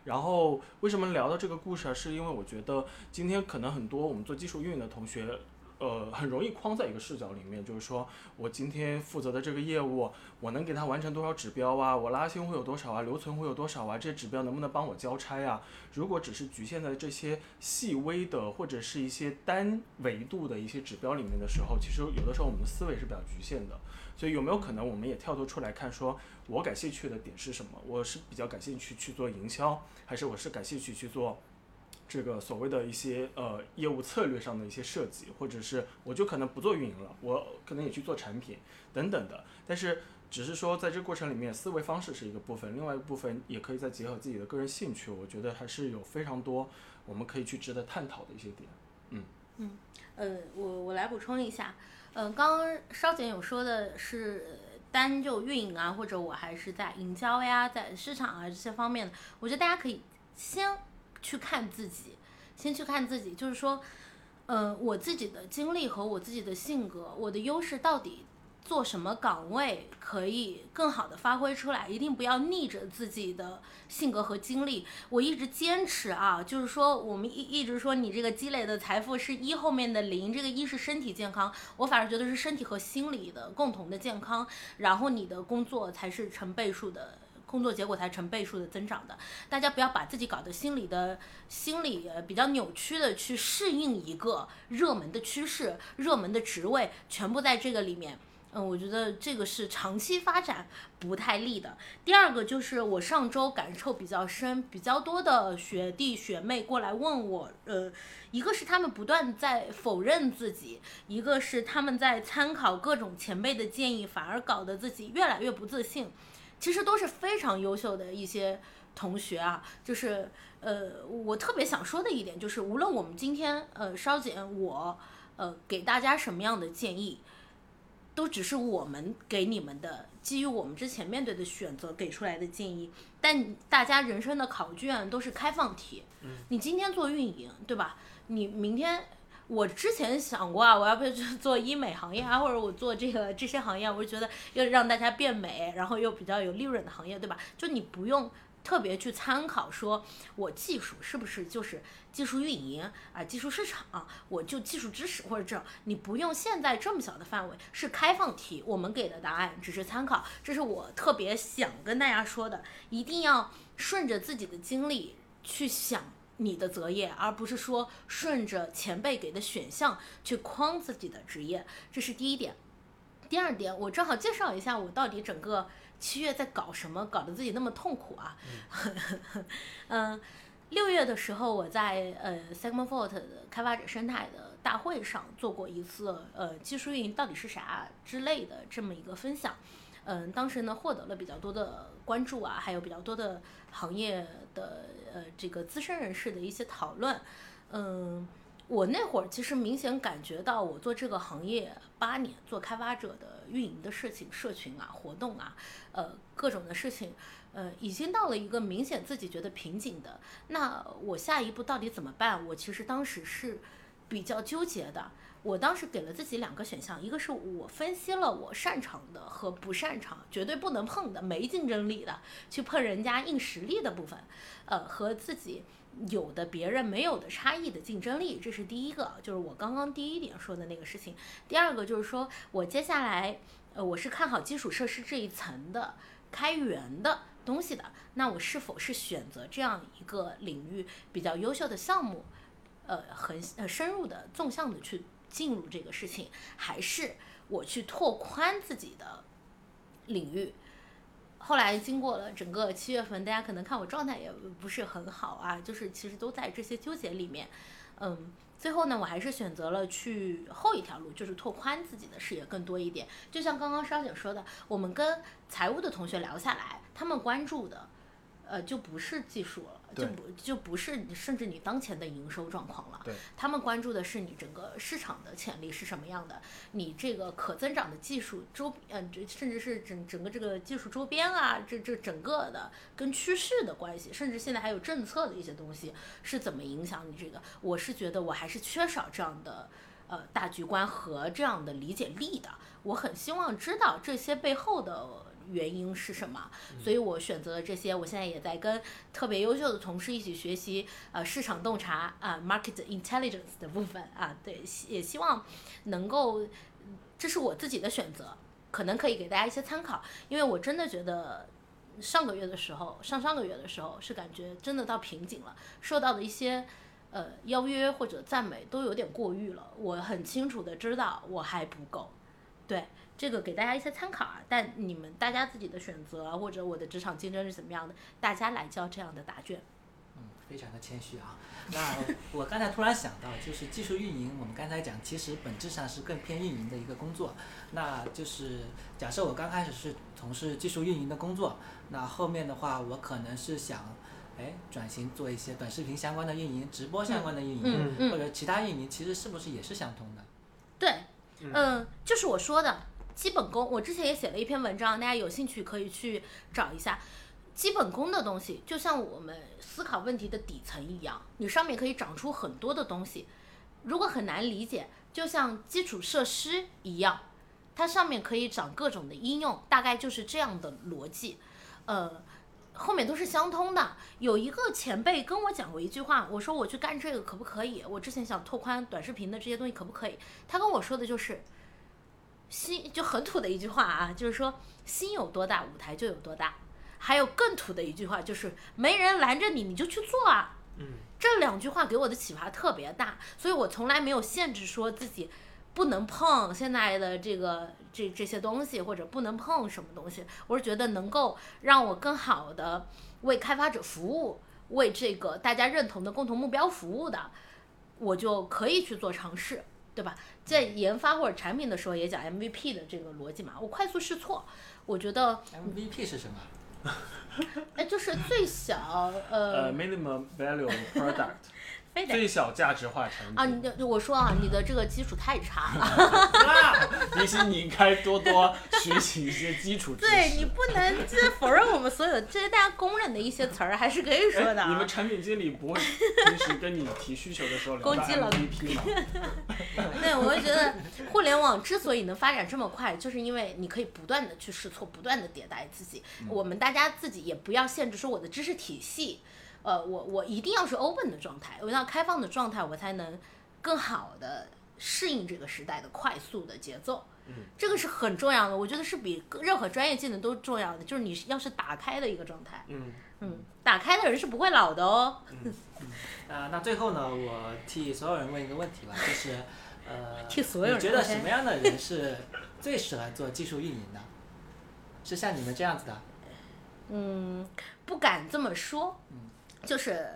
然后为什么聊到这个故事啊？是因为我觉得今天可能很多我们做技术运营的同学，呃，很容易框在一个视角里面，就是说我今天负责的这个业务，我能给他完成多少指标啊？我拉新会有多少啊？留存会有多少啊？这些指标能不能帮我交差啊？如果只是局限在这些细微的或者是一些单维度的一些指标里面的时候，其实有的时候我们的思维是比较局限的。所以有没有可能我们也跳脱出来看，说我感兴趣的点是什么？我是比较感兴趣去做营销，还是我是感兴趣去做这个所谓的一些呃业务策略上的一些设计，或者是我就可能不做运营了，我可能也去做产品等等的。但是只是说在这个过程里面，思维方式是一个部分，另外一部分也可以再结合自己的个人兴趣，我觉得还是有非常多我们可以去值得探讨的一些点。嗯嗯呃，我我来补充一下。嗯，刚刚稍简有说的是单就运营啊，或者我还是在营销呀，在市场啊这些方面的，我觉得大家可以先去看自己，先去看自己，就是说，嗯，我自己的经历和我自己的性格，我的优势到底。做什么岗位可以更好的发挥出来？一定不要逆着自己的性格和经历。我一直坚持啊，就是说我们一一直说你这个积累的财富是一后面的零，这个一是身体健康，我反而觉得是身体和心理的共同的健康，然后你的工作才是成倍数的工作结果才成倍数的增长的。大家不要把自己搞得心理的心理呃比较扭曲的去适应一个热门的趋势、热门的职位，全部在这个里面。嗯，我觉得这个是长期发展不太利的。第二个就是我上周感受比较深，比较多的学弟学妹过来问我，呃，一个是他们不断在否认自己，一个是他们在参考各种前辈的建议，反而搞得自己越来越不自信。其实都是非常优秀的一些同学啊，就是呃，我特别想说的一点就是，无论我们今天呃稍减我呃给大家什么样的建议。都只是我们给你们的，基于我们之前面对的选择给出来的建议。但大家人生的考卷都是开放题。嗯。你今天做运营，对吧？你明天，我之前想过啊，我要不要去做医美行业啊，或者我做这个这些行业，我就觉得要让大家变美，然后又比较有利润的行业，对吧？就你不用。特别去参考，说我技术是不是就是技术运营啊，技术市场，我就技术知识或者这种，你不用现在这么小的范围，是开放题，我们给的答案只是参考，这是我特别想跟大家说的，一定要顺着自己的经历去想你的择业，而不是说顺着前辈给的选项去框自己的职业，这是第一点。第二点，我正好介绍一下我到底整个。七月在搞什么？搞得自己那么痛苦啊！<laughs> 嗯，六月的时候，我在呃 Segmentfault 的开发者生态的大会上做过一次呃技术运营到底是啥之类的这么一个分享。嗯，当时呢获得了比较多的关注啊，还有比较多的行业的呃这个资深人士的一些讨论。嗯。我那会儿其实明显感觉到，我做这个行业八年，做开发者的运营的事情、社群啊、活动啊，呃，各种的事情，呃，已经到了一个明显自己觉得瓶颈的。那我下一步到底怎么办？我其实当时是比较纠结的。我当时给了自己两个选项，一个是我分析了我擅长的和不擅长、绝对不能碰的、没竞争力的，去碰人家硬实力的部分，呃，和自己。有的别人没有的差异的竞争力，这是第一个，就是我刚刚第一点说的那个事情。第二个就是说我接下来，呃，我是看好基础设施这一层的开源的东西的，那我是否是选择这样一个领域比较优秀的项目，呃，很呃深入的纵向的去进入这个事情，还是我去拓宽自己的领域？后来经过了整个七月份，大家可能看我状态也不是很好啊，就是其实都在这些纠结里面，嗯。最后呢，我还是选择了去后一条路，就是拓宽自己的视野更多一点。就像刚刚商姐说的，我们跟财务的同学聊下来，他们关注的，呃，就不是技术了。就不就不是甚至你当前的营收状况了，他们关注的是你整个市场的潜力是什么样的，你这个可增长的技术周，嗯，甚至是整整个这个技术周边啊，这这整个的跟趋势的关系，甚至现在还有政策的一些东西是怎么影响你这个？我是觉得我还是缺少这样的呃大局观和这样的理解力的，我很希望知道这些背后的。原因是什么？所以我选择了这些。我现在也在跟特别优秀的同事一起学习，呃，市场洞察啊，market intelligence 的部分啊，对，也希望能够，这是我自己的选择，可能可以给大家一些参考。因为我真的觉得上个月的时候，上上个月的时候是感觉真的到瓶颈了，受到的一些呃邀约或者赞美都有点过誉了。我很清楚的知道我还不够，对。这个给大家一些参考啊，但你们大家自己的选择或者我的职场竞争是怎么样的，大家来交这样的答卷。嗯，非常的谦虚啊。那我刚才突然想到，就是技术运营，我们刚才讲，其实本质上是更偏运营的一个工作。那就是假设我刚开始是从事技术运营的工作，那后面的话，我可能是想，哎，转型做一些短视频相关的运营、直播相关的运营，或者其他运营，其实是不是也是相通的？对，嗯，就是我说的。基本功，我之前也写了一篇文章，大家有兴趣可以去找一下。基本功的东西，就像我们思考问题的底层一样，你上面可以长出很多的东西。如果很难理解，就像基础设施一样，它上面可以长各种的应用，大概就是这样的逻辑。呃，后面都是相通的。有一个前辈跟我讲过一句话，我说我去干这个可不可以？我之前想拓宽短视频的这些东西可不可以？他跟我说的就是。心就很土的一句话啊，就是说心有多大，舞台就有多大。还有更土的一句话，就是没人拦着你，你就去做啊。嗯，这两句话给我的启发特别大，所以我从来没有限制说自己不能碰现在的这个这这些东西，或者不能碰什么东西。我是觉得能够让我更好的为开发者服务，为这个大家认同的共同目标服务的，我就可以去做尝试。对吧？在研发或者产品的时候也讲 MVP 的这个逻辑嘛。我快速试错，我觉得 MVP 是什么？哎，就是最小呃，minimum value product。最小价值化产品啊！你的我说啊，你的这个基础太差了。<laughs> 那，迪西，你应该多多学习一些基础知识。对你不能这否认我们所有这些大家公认的一些词儿，还是可以说的。你们产品经理不会平时跟你提需求的时候聊 MVP 吗？<laughs> 对，我会觉得互联网之所以能发展这么快，就是因为你可以不断的去试错，不断的迭代自己。我们大家自己也不要限制说我的知识体系。呃，我我一定要是 open 的状态，我要开放的状态，我才能更好的适应这个时代的快速的节奏。嗯，这个是很重要的，我觉得是比任何专业技能都重要的。就是你要是打开的一个状态。嗯嗯，打开的人是不会老的哦。嗯啊，那最后呢，我替所有人问一个问题吧，就是呃，<laughs> 替所有人，你觉得什么样的人是最适合做技术运营的？是像你们这样子的？嗯，不敢这么说。嗯。就是，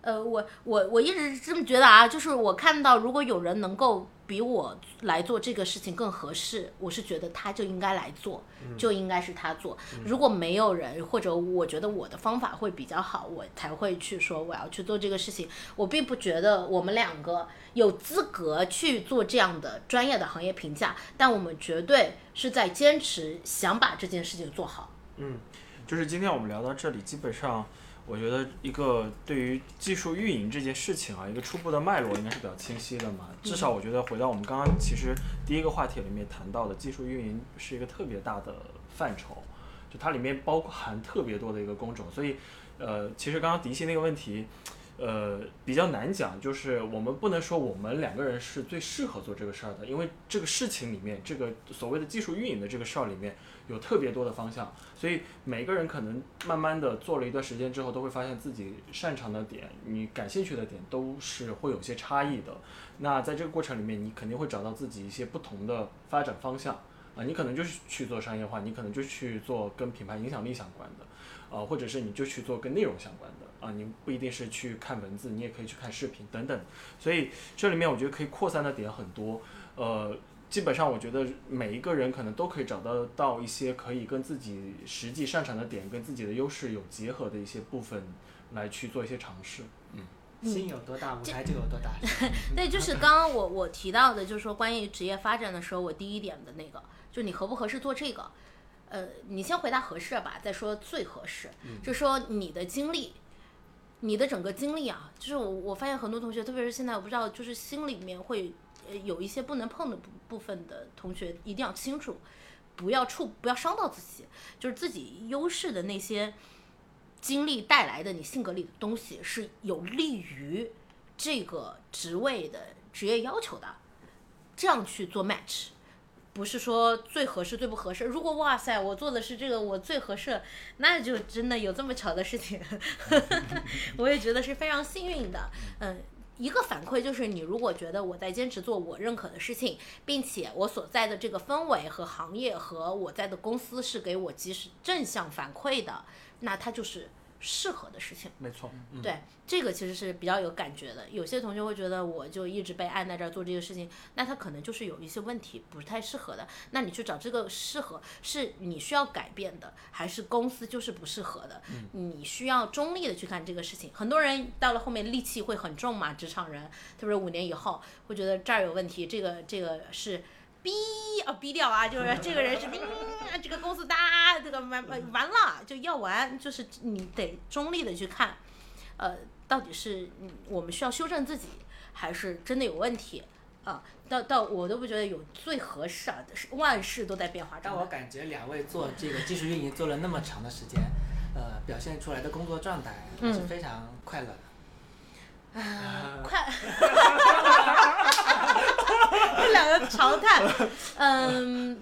呃，我我我一直这么觉得啊，就是我看到如果有人能够比我来做这个事情更合适，我是觉得他就应该来做，就应该是他做。如果没有人，或者我觉得我的方法会比较好，我才会去说我要去做这个事情。我并不觉得我们两个有资格去做这样的专业的行业评价，但我们绝对是在坚持想把这件事情做好。嗯，就是今天我们聊到这里，基本上。我觉得一个对于技术运营这件事情啊，一个初步的脉络应该是比较清晰的嘛。至少我觉得回到我们刚刚其实第一个话题里面谈到的，技术运营是一个特别大的范畴，就它里面包含特别多的一个工种。所以，呃，其实刚刚迪西那个问题，呃，比较难讲，就是我们不能说我们两个人是最适合做这个事儿的，因为这个事情里面，这个所谓的技术运营的这个事儿里面。有特别多的方向，所以每个人可能慢慢的做了一段时间之后，都会发现自己擅长的点，你感兴趣的点都是会有些差异的。那在这个过程里面，你肯定会找到自己一些不同的发展方向。啊，你可能就是去做商业化，你可能就去做跟品牌影响力相关的，呃，或者是你就去做跟内容相关的啊，你不一定是去看文字，你也可以去看视频等等。所以这里面我觉得可以扩散的点很多，呃，基本上我觉得每一个人可能都可以找到到一些可以跟自己实际擅长的点、跟自己的优势有结合的一些部分，来去做一些尝试。嗯，心有多大，舞台就有多大。<laughs> 对，就是刚刚我我提到的，就是说关于职业发展的时候，我第一点的那个，就你合不合适做这个。呃，你先回答合适吧，再说最合适。就说你的经历，你的整个经历啊，就是我我发现很多同学，特别是现在我不知道，就是心里面会呃有一些不能碰的部部分的同学，一定要清楚，不要触，不要伤到自己，就是自己优势的那些经历带来的你性格里的东西，是有利于这个职位的职业要求的，这样去做 match。不是说最合适最不合适。如果哇塞，我做的是这个，我最合适，那就真的有这么巧的事情，<laughs> 我也觉得是非常幸运的。嗯，一个反馈就是，你如果觉得我在坚持做我认可的事情，并且我所在的这个氛围和行业和我在的公司是给我及时正向反馈的，那它就是适合的事情。没错，嗯、对，这个其实是比较有感觉的。有些同学会觉得，我就一直被按在这儿做这个事情，那他可能就是有一些问题，不太适合的。那你去找这个适合，是你需要改变的，还是公司就是不适合的？你需要中立的去看这个事情。很多人到了后面戾气会很重嘛，职场人，特别是五年以后，会觉得这儿有问题，这个这个是。逼啊逼掉啊！就是这个人是，嗯，这个公司哒，这个完完完了就要完，就是你得中立的去看，呃，到底是嗯我们需要修正自己，还是真的有问题啊？到到我都不觉得有最合适啊，是万事都在变化中。但我感觉两位做这个技术运营做了那么长的时间，呃，表现出来的工作状态还是非常快乐的。啊，快！<laughs> <laughs> 这两个常态，<laughs> 嗯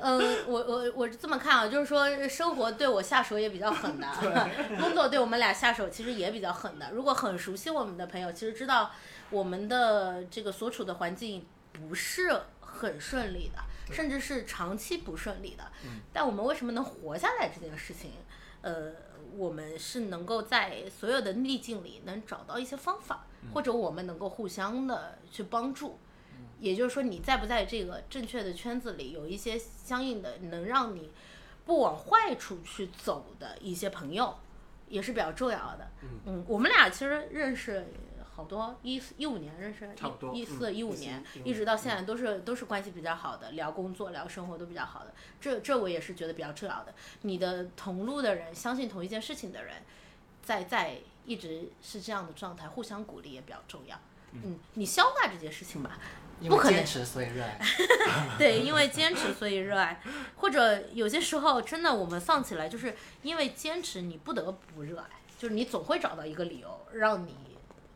嗯，我我我是这么看啊，就是说生活对我下手也比较狠的，<laughs> 工作对我们俩下手其实也比较狠的。如果很熟悉我们的朋友，其实知道我们的这个所处的环境不是很顺利的，甚至是长期不顺利的。但我们为什么能活下来这件事情，呃，我们是能够在所有的逆境里能找到一些方法，或者我们能够互相的去帮助。也就是说，你在不在这个正确的圈子里，有一些相应的能让你不往坏处去走的一些朋友，也是比较重要的。嗯，我们俩其实认识好多，一四一五年认识，差不多一四嗯一五年，14一直到现在都是都是关系比较好的，聊工作聊生活都比较好的。这这我也是觉得比较重要的。你的同路的人，相信同一件事情的人，在在一直是这样的状态，互相鼓励也比较重要。嗯，你消化这件事情吧，因不可能为坚持，所以热爱。<laughs> 对，因为坚持所以热爱，或者有些时候真的我们放起来，就是因为坚持你不得不热爱，就是你总会找到一个理由让你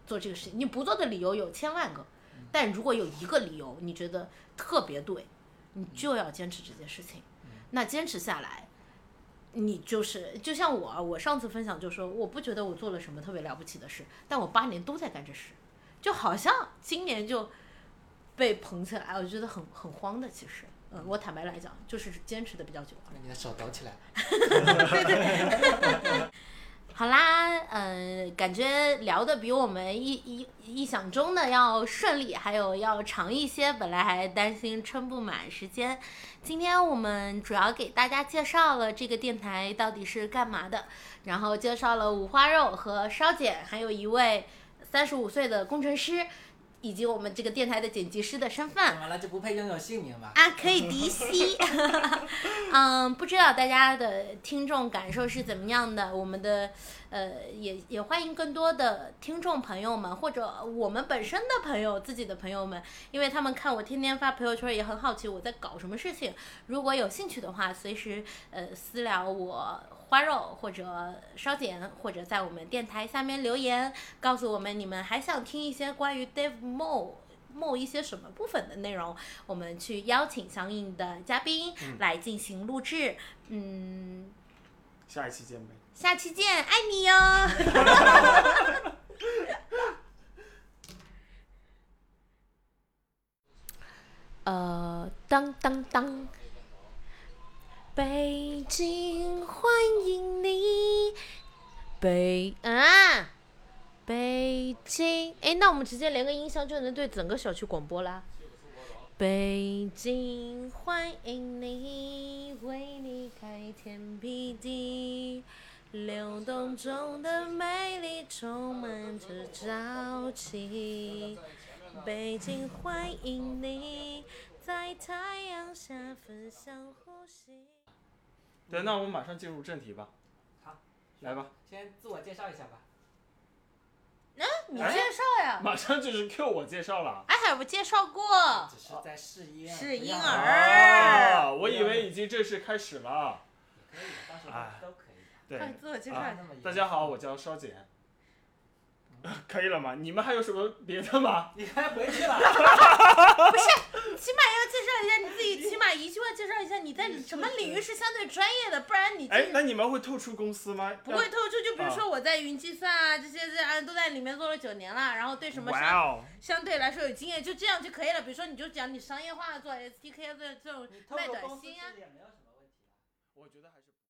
做这个事情。你不做的理由有千万个，但如果有一个理由你觉得特别对，你就要坚持这件事情。那坚持下来，你就是就像我，我上次分享就说，我不觉得我做了什么特别了不起的事，但我八年都在干这事，就好像今年就被捧起来，我觉得很很慌的。其实，嗯，我坦白来讲，就是坚持的比较久那。你的手抖起来了。<laughs> <laughs> 好啦，嗯、感觉聊的比我们意意意想中的要顺利，还有要长一些。本来还担心撑不满时间，今天我们主要给大家介绍了这个电台到底是干嘛的，然后介绍了五花肉和烧碱，还有一位三十五岁的工程师，以及我们这个电台的剪辑师的身份。怎么了？就不配拥有姓名吧？啊，可以迪西。<laughs> 嗯，不知道大家的听众感受是怎么样的？我们的呃，也也欢迎更多的听众朋友们，或者我们本身的朋友、自己的朋友们，因为他们看我天天发朋友圈，也很好奇我在搞什么事情。如果有兴趣的话，随时呃私聊我。花肉或者烧碱，或者在我们电台下面留言，告诉我们你们还想听一些关于 Dave Mo 某一些什么部分的内容，我们去邀请相应的嘉宾来进行录制。嗯，下一期见呗。下期见，爱你哟。<laughs> 呃，当当当，北京欢迎你，北啊，北京，哎，那我们直接连个音箱就能对整个小区广播啦。北京欢迎你，为你开天辟地，流动中的美丽充满着朝气。北京欢迎你，在太阳下分享呼吸。对，那我们马上进入正题吧。好，来吧，先自我介绍一下吧。你哎介绍呀？马上就是 Q 我介绍了。哎，还有介绍过。只是在试音，是不要婴儿啊，我以为已经正式开始了。也可以的，到时哎候都可以的。对，快自我介绍啊大家好，我叫稍简。<laughs> 可以了吗？你们还有什么别的吗？你还回去了？<laughs> 起码要介绍一下你自己，起码一句话介绍一下你在什么领域是相对专业的，不然你哎，那你们会透出公司吗？不会透出。就比如说我在云计算啊这些这啊都在里面做了九年了，然后对什么哇相对来说有经验，就这样就可以了。比如说你就讲你商业化做 SDK 的这种你透卖露公司短信啊是。也没有什么问题啊。我觉得。